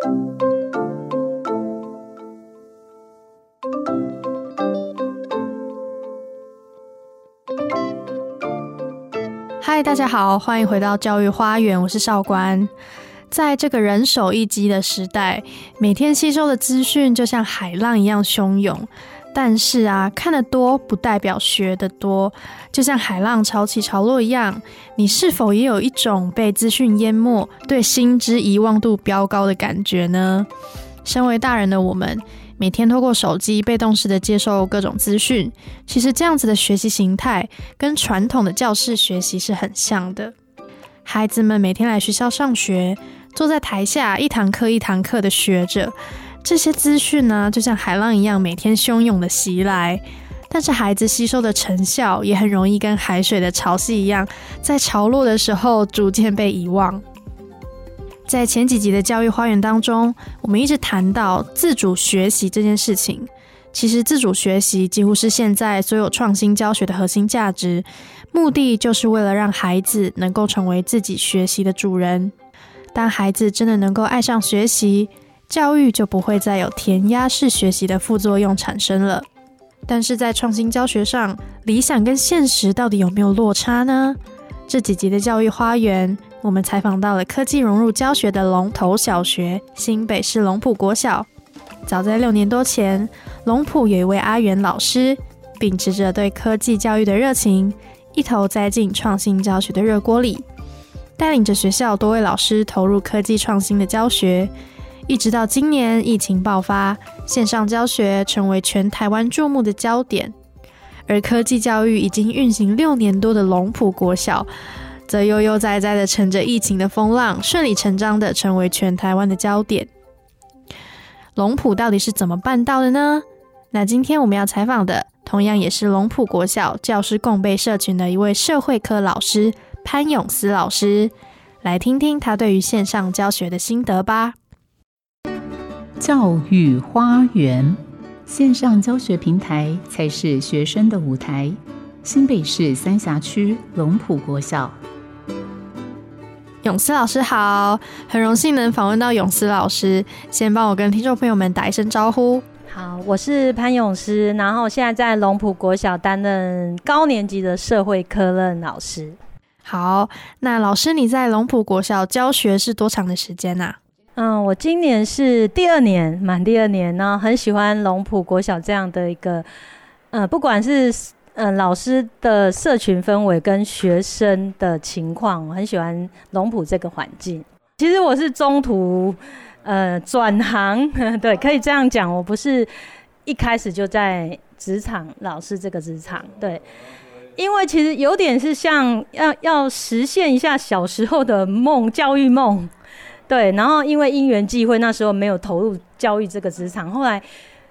嗨，大家好，欢迎回到教育花园，我是少官。在这个人手一机的时代，每天吸收的资讯就像海浪一样汹涌。但是啊，看得多不代表学得多，就像海浪潮起潮落一样。你是否也有一种被资讯淹没、对新知遗忘度飙高的感觉呢？身为大人的我们，每天透过手机被动式的接受各种资讯，其实这样子的学习形态跟传统的教室学习是很像的。孩子们每天来学校上学。坐在台下，一堂课一堂课的学着这些资讯呢，就像海浪一样，每天汹涌的袭来。但是孩子吸收的成效也很容易跟海水的潮汐一样，在潮落的时候逐渐被遗忘。在前几集的教育花园当中，我们一直谈到自主学习这件事情。其实，自主学习几乎是现在所有创新教学的核心价值，目的就是为了让孩子能够成为自己学习的主人。当孩子真的能够爱上学习，教育就不会再有填鸭式学习的副作用产生了。但是在创新教学上，理想跟现实到底有没有落差呢？这几集的教育花园，我们采访到了科技融入教学的龙头小学——新北市龙埔国小。早在六年多前，龙埔有一位阿元老师，秉持着对科技教育的热情，一头栽进创新教学的热锅里。带领着学校多位老师投入科技创新的教学，一直到今年疫情爆发，线上教学成为全台湾注目的焦点。而科技教育已经运行六年多的龙埔国小，则悠悠哉哉的乘着疫情的风浪，顺理成章的成为全台湾的焦点。龙埔到底是怎么办到的呢？那今天我们要采访的，同样也是龙埔国小教师共备社群的一位社会科老师。潘永思老师，来听听他对于线上教学的心得吧。教育花园线上教学平台才是学生的舞台。新北市三峡区龙浦国小，永思老师好，很荣幸能访问到永思老师，先帮我跟听众朋友们打一声招呼。好，我是潘永思，然后现在在龙浦国小担任高年级的社会科任老师。好，那老师你在龙浦国小教学是多长的时间呐？嗯，我今年是第二年，满第二年呢，很喜欢龙埔国小这样的一个，呃，不管是呃老师的社群氛围跟学生的情况，我很喜欢龙埔这个环境。其实我是中途呃转行，对，可以这样讲，我不是一开始就在职场老师这个职场，对。因为其实有点是像要要实现一下小时候的梦，教育梦，对。然后因为因缘际会，那时候没有投入教育这个职场。后来，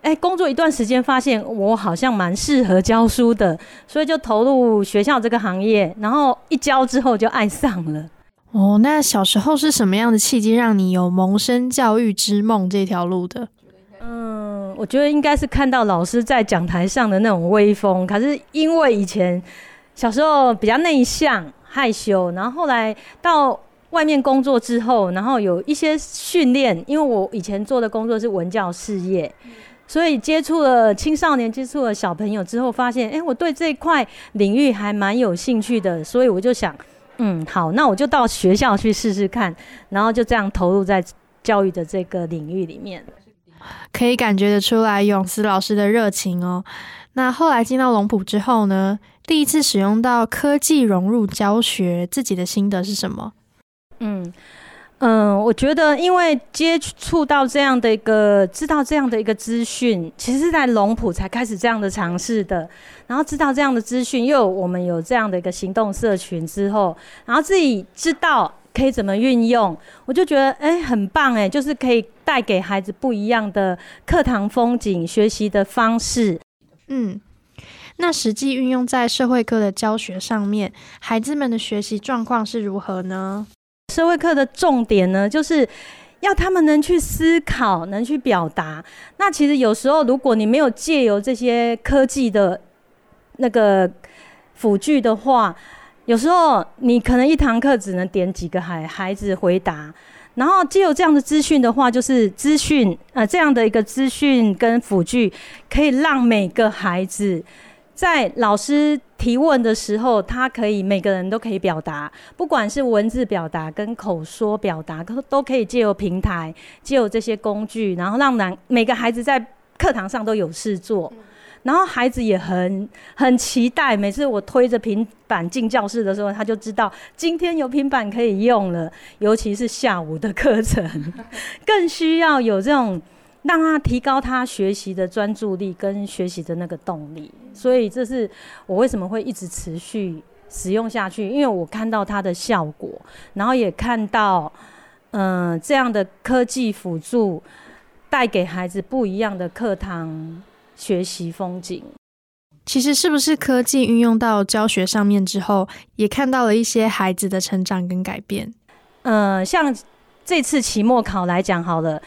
哎，工作一段时间，发现我好像蛮适合教书的，所以就投入学校这个行业。然后一教之后就爱上了。哦，那小时候是什么样的契机让你有萌生教育之梦这条路的？嗯，我觉得应该是看到老师在讲台上的那种威风。可是因为以前小时候比较内向、害羞，然后后来到外面工作之后，然后有一些训练。因为我以前做的工作是文教事业，所以接触了青少年、接触了小朋友之后，发现哎，我对这块领域还蛮有兴趣的。所以我就想，嗯，好，那我就到学校去试试看。然后就这样投入在教育的这个领域里面。可以感觉得出来永思老师的热情哦。那后来进到龙埔之后呢？第一次使用到科技融入教学，自己的心得是什么？嗯嗯，我觉得因为接触到这样的一个，知道这样的一个资讯，其实是在龙埔才开始这样的尝试的。然后知道这样的资讯，又我们有这样的一个行动社群之后，然后自己知道。可以怎么运用？我就觉得哎，很棒哎，就是可以带给孩子不一样的课堂风景、学习的方式。嗯，那实际运用在社会课的教学上面，孩子们的学习状况是如何呢？社会课的重点呢，就是要他们能去思考，能去表达。那其实有时候，如果你没有借由这些科技的那个辅具的话，有时候你可能一堂课只能点几个孩孩子回答，然后借有这样的资讯的话，就是资讯呃这样的一个资讯跟辅具，可以让每个孩子在老师提问的时候，他可以每个人都可以表达，不管是文字表达跟口说表达，都都可以借由平台，借由这些工具，然后让男每个孩子在课堂上都有事做。然后孩子也很很期待，每次我推着平板进教室的时候，他就知道今天有平板可以用了。尤其是下午的课程，更需要有这种让他提高他学习的专注力跟学习的那个动力。所以这是我为什么会一直持续使用下去，因为我看到它的效果，然后也看到嗯这样的科技辅助带给孩子不一样的课堂。学习风景，其实是不是科技运用到教学上面之后，也看到了一些孩子的成长跟改变？呃，像这次期末考来讲好了，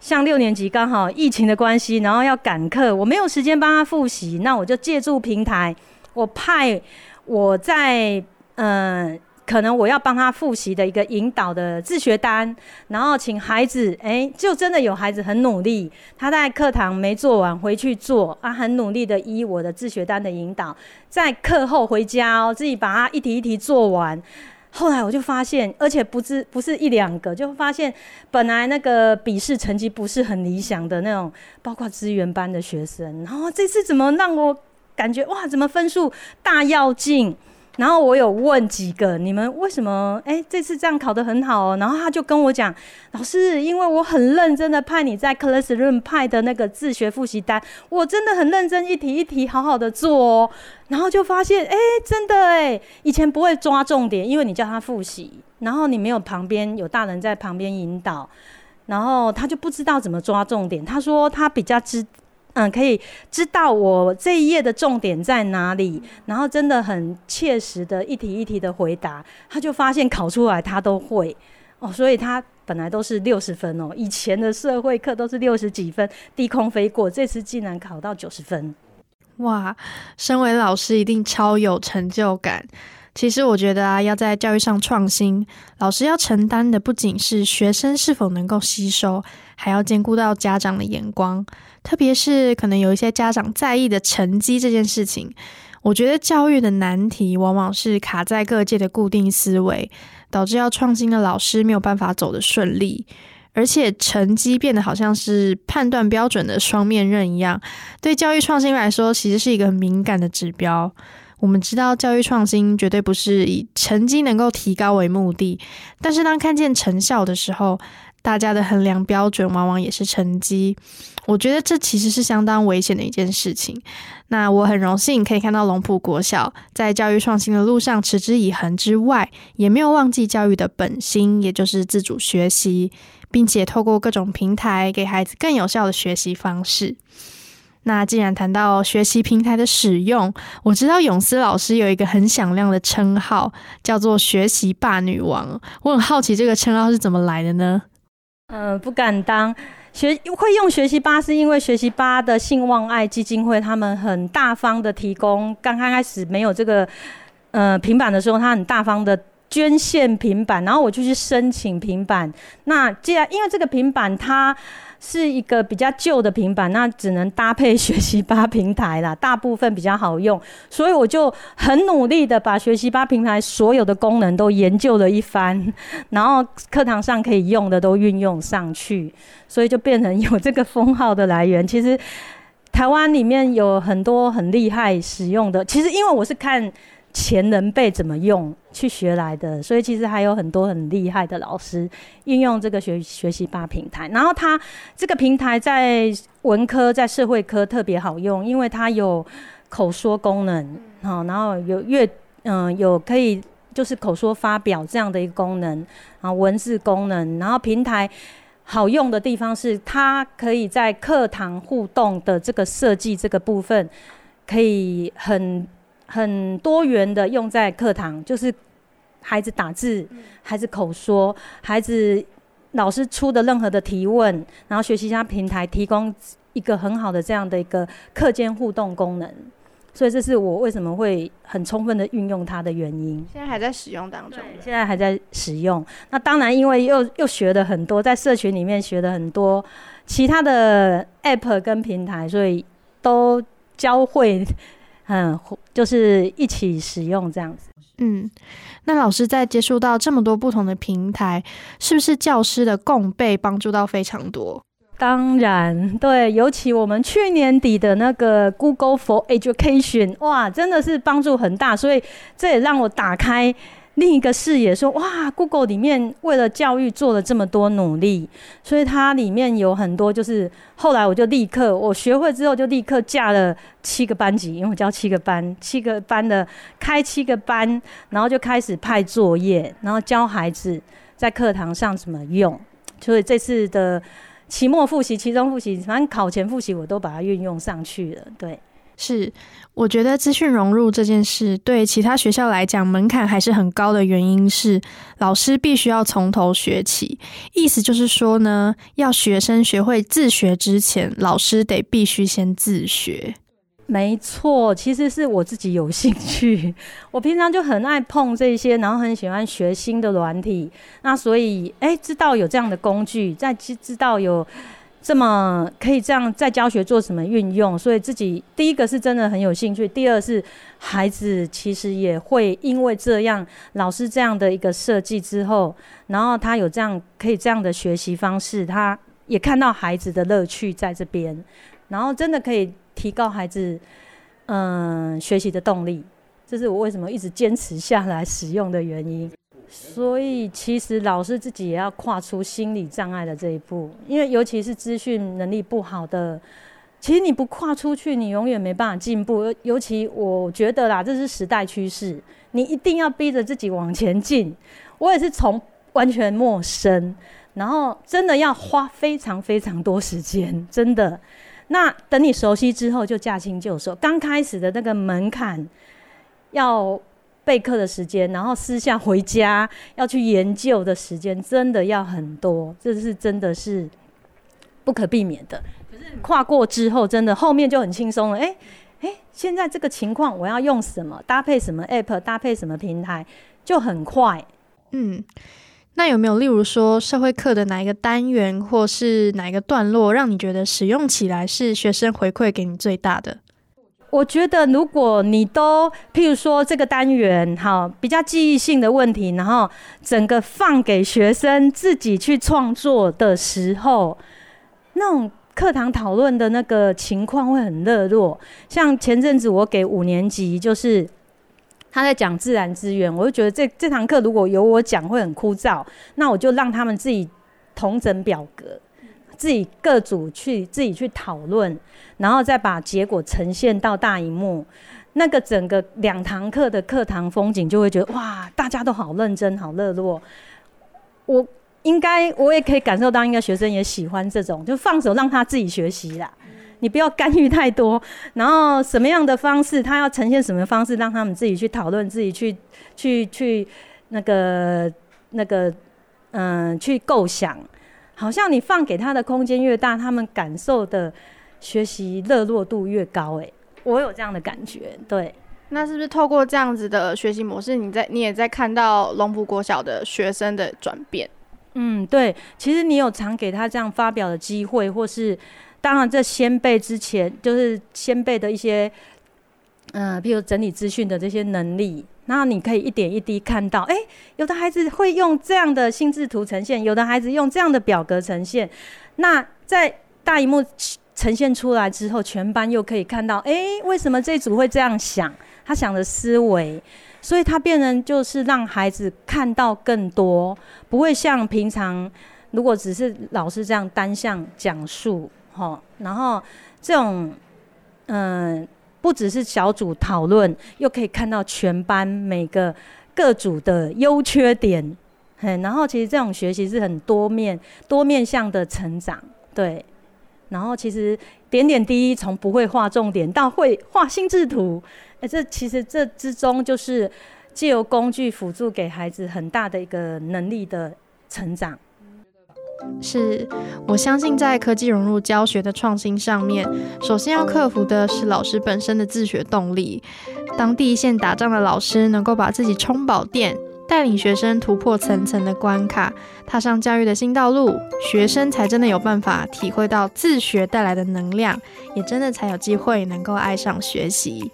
像六年级刚好疫情的关系，然后要赶课，我没有时间帮他复习，那我就借助平台，我派我在嗯。可能我要帮他复习的一个引导的自学单，然后请孩子，哎，就真的有孩子很努力，他在课堂没做完回去做，啊，很努力的依我的自学单的引导，在课后回家哦，自己把它一题一题做完。后来我就发现，而且不是不是一两个，就发现本来那个笔试成绩不是很理想的那种，包括资源班的学生，然后这次怎么让我感觉哇，怎么分数大跃进？然后我有问几个，你们为什么哎这次这样考得很好哦？然后他就跟我讲，老师，因为我很认真的派你在 Classroom 派的那个自学复习单，我真的很认真一题一题好好的做哦。然后就发现，哎，真的哎，以前不会抓重点，因为你叫他复习，然后你没有旁边有大人在旁边引导，然后他就不知道怎么抓重点。他说他比较知。嗯，可以知道我这一页的重点在哪里，然后真的很切实的一题一题的回答，他就发现考出来他都会哦，所以他本来都是六十分哦，以前的社会课都是六十几分，低空飞过，这次竟然考到九十分，哇！身为老师一定超有成就感。其实我觉得啊，要在教育上创新，老师要承担的不仅是学生是否能够吸收，还要兼顾到家长的眼光。特别是可能有一些家长在意的成绩这件事情，我觉得教育的难题往往是卡在各界的固定思维，导致要创新的老师没有办法走得顺利，而且成绩变得好像是判断标准的双面刃一样，对教育创新来说，其实是一个很敏感的指标。我们知道教育创新绝对不是以成绩能够提高为目的，但是当看见成效的时候，大家的衡量标准往往也是成绩。我觉得这其实是相当危险的一件事情。那我很荣幸可以看到龙浦国小在教育创新的路上持之以恒之外，也没有忘记教育的本心，也就是自主学习，并且透过各种平台给孩子更有效的学习方式。那既然谈到学习平台的使用，我知道永思老师有一个很响亮的称号，叫做“学习霸女王”。我很好奇这个称号是怎么来的呢？嗯，不敢当。学会用学习吧，是因为学习吧的信望爱基金会，他们很大方的提供。刚刚开始没有这个呃平板的时候，他很大方的捐献平板，然后我就去申请平板。那既然因为这个平板它。是一个比较旧的平板，那只能搭配学习吧平台啦，大部分比较好用，所以我就很努力的把学习吧平台所有的功能都研究了一番，然后课堂上可以用的都运用上去，所以就变成有这个封号的来源。其实台湾里面有很多很厉害使用的，其实因为我是看。前人辈怎么用去学来的，所以其实还有很多很厉害的老师运用这个学学习吧平台。然后它这个平台在文科、在社会科特别好用，因为它有口说功能，好，然后有阅嗯有可以就是口说发表这样的一个功能，然后文字功能。然后平台好用的地方是它可以在课堂互动的这个设计这个部分可以很。很多元的用在课堂，就是孩子打字、孩子口说、孩子老师出的任何的提问，然后学习家平台提供一个很好的这样的一个课间互动功能。所以这是我为什么会很充分的运用它的原因。现在还在使用当中，现在还在使用。那当然，因为又又学了很多，在社群里面学了很多其他的 App 跟平台，所以都教会，嗯，就是一起使用这样子。嗯，那老师在接触到这么多不同的平台，是不是教师的共备帮助到非常多？当然，对，尤其我们去年底的那个 Google for Education，哇，真的是帮助很大，所以这也让我打开另一个视野，说哇，Google 里面为了教育做了这么多努力，所以它里面有很多，就是后来我就立刻我学会之后就立刻架了七个班级，因为我教七个班，七个班的开七个班，然后就开始派作业，然后教孩子在课堂上怎么用，所以这次的。期末复习、期中复习，反正考前复习，我都把它运用上去了。对，是我觉得资讯融入这件事，对其他学校来讲门槛还是很高的原因是，老师必须要从头学起。意思就是说呢，要学生学会自学之前，老师得必须先自学。没错，其实是我自己有兴趣。我平常就很爱碰这些，然后很喜欢学新的软体。那所以，哎，知道有这样的工具，在知知道有这么可以这样在教学做什么运用，所以自己第一个是真的很有兴趣。第二是孩子其实也会因为这样老师这样的一个设计之后，然后他有这样可以这样的学习方式，他也看到孩子的乐趣在这边，然后真的可以。提高孩子嗯学习的动力，这是我为什么一直坚持下来使用的原因。所以其实老师自己也要跨出心理障碍的这一步，因为尤其是资讯能力不好的，其实你不跨出去，你永远没办法进步。尤其我觉得啦，这是时代趋势，你一定要逼着自己往前进。我也是从完全陌生，然后真的要花非常非常多时间，真的。那等你熟悉之后，就驾轻就熟。刚开始的那个门槛，要备课的时间，然后私下回家要去研究的时间，真的要很多。这是真的是不可避免的。可是跨过之后，真的后面就很轻松了。哎哎，现在这个情况，我要用什么搭配什么 app，搭配什么平台，就很快。嗯。那有没有例如说社会课的哪一个单元，或是哪一个段落，让你觉得使用起来是学生回馈给你最大的？我觉得如果你都，譬如说这个单元，哈，比较记忆性的问题，然后整个放给学生自己去创作的时候，那种课堂讨论的那个情况会很热络。像前阵子我给五年级，就是。他在讲自然资源，我就觉得这这堂课如果由我讲会很枯燥，那我就让他们自己同整表格，自己各组去自己去讨论，然后再把结果呈现到大荧幕。那个整个两堂课的课堂风景就会觉得哇，大家都好认真，好热络。我应该我也可以感受到，应该学生也喜欢这种，就放手让他自己学习啦。你不要干预太多，然后什么样的方式，他要呈现什么方式，让他们自己去讨论，自己去去去那个那个嗯，去构想。好像你放给他的空间越大，他们感受的学习热络度越高。哎，我有这样的感觉。对，那是不是透过这样子的学习模式，你在你也在看到龙浦国小的学生的转变？嗯，对。其实你有常给他这样发表的机会，或是。当然，这先辈之前就是先辈的一些，嗯，譬如整理资讯的这些能力，那你可以一点一滴看到，哎，有的孩子会用这样的心智图呈现，有的孩子用这样的表格呈现，那在大荧幕呈现出来之后，全班又可以看到，哎，为什么这组会这样想？他想的思维，所以他变成就是让孩子看到更多，不会像平常如果只是老师这样单向讲述。好，然后这种，嗯，不只是小组讨论，又可以看到全班每个各组的优缺点，嘿，然后其实这种学习是很多面、多面向的成长，对。然后其实点点滴滴，从不会画重点到会画心智图，哎，这其实这之中就是借由工具辅助给孩子很大的一个能力的成长。是我相信在科技融入教学的创新上面，首先要克服的是老师本身的自学动力。当第一线打仗的老师能够把自己充饱电，带领学生突破层层的关卡，踏上教育的新道路，学生才真的有办法体会到自学带来的能量，也真的才有机会能够爱上学习。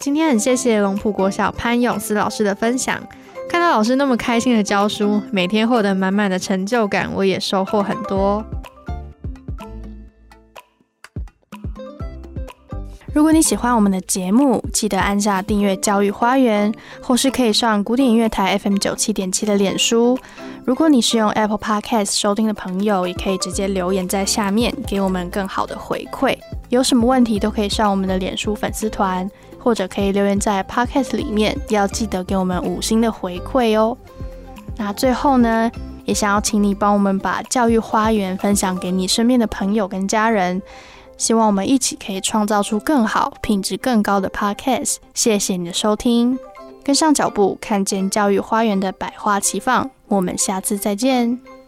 今天很谢谢龙浦国小潘永思老师的分享。看到老师那么开心的教书，每天获得满满的成就感，我也收获很多。如果你喜欢我们的节目，记得按下订阅“教育花园”，或是可以上古典音乐台 FM 九七点七的脸书。如果你是用 Apple Podcast 收听的朋友，也可以直接留言在下面，给我们更好的回馈。有什么问题都可以上我们的脸书粉丝团。或者可以留言在 Podcast 里面，要记得给我们五星的回馈哦。那最后呢，也想要请你帮我们把教育花园分享给你身边的朋友跟家人，希望我们一起可以创造出更好、品质更高的 Podcast。谢谢你的收听，跟上脚步，看见教育花园的百花齐放。我们下次再见。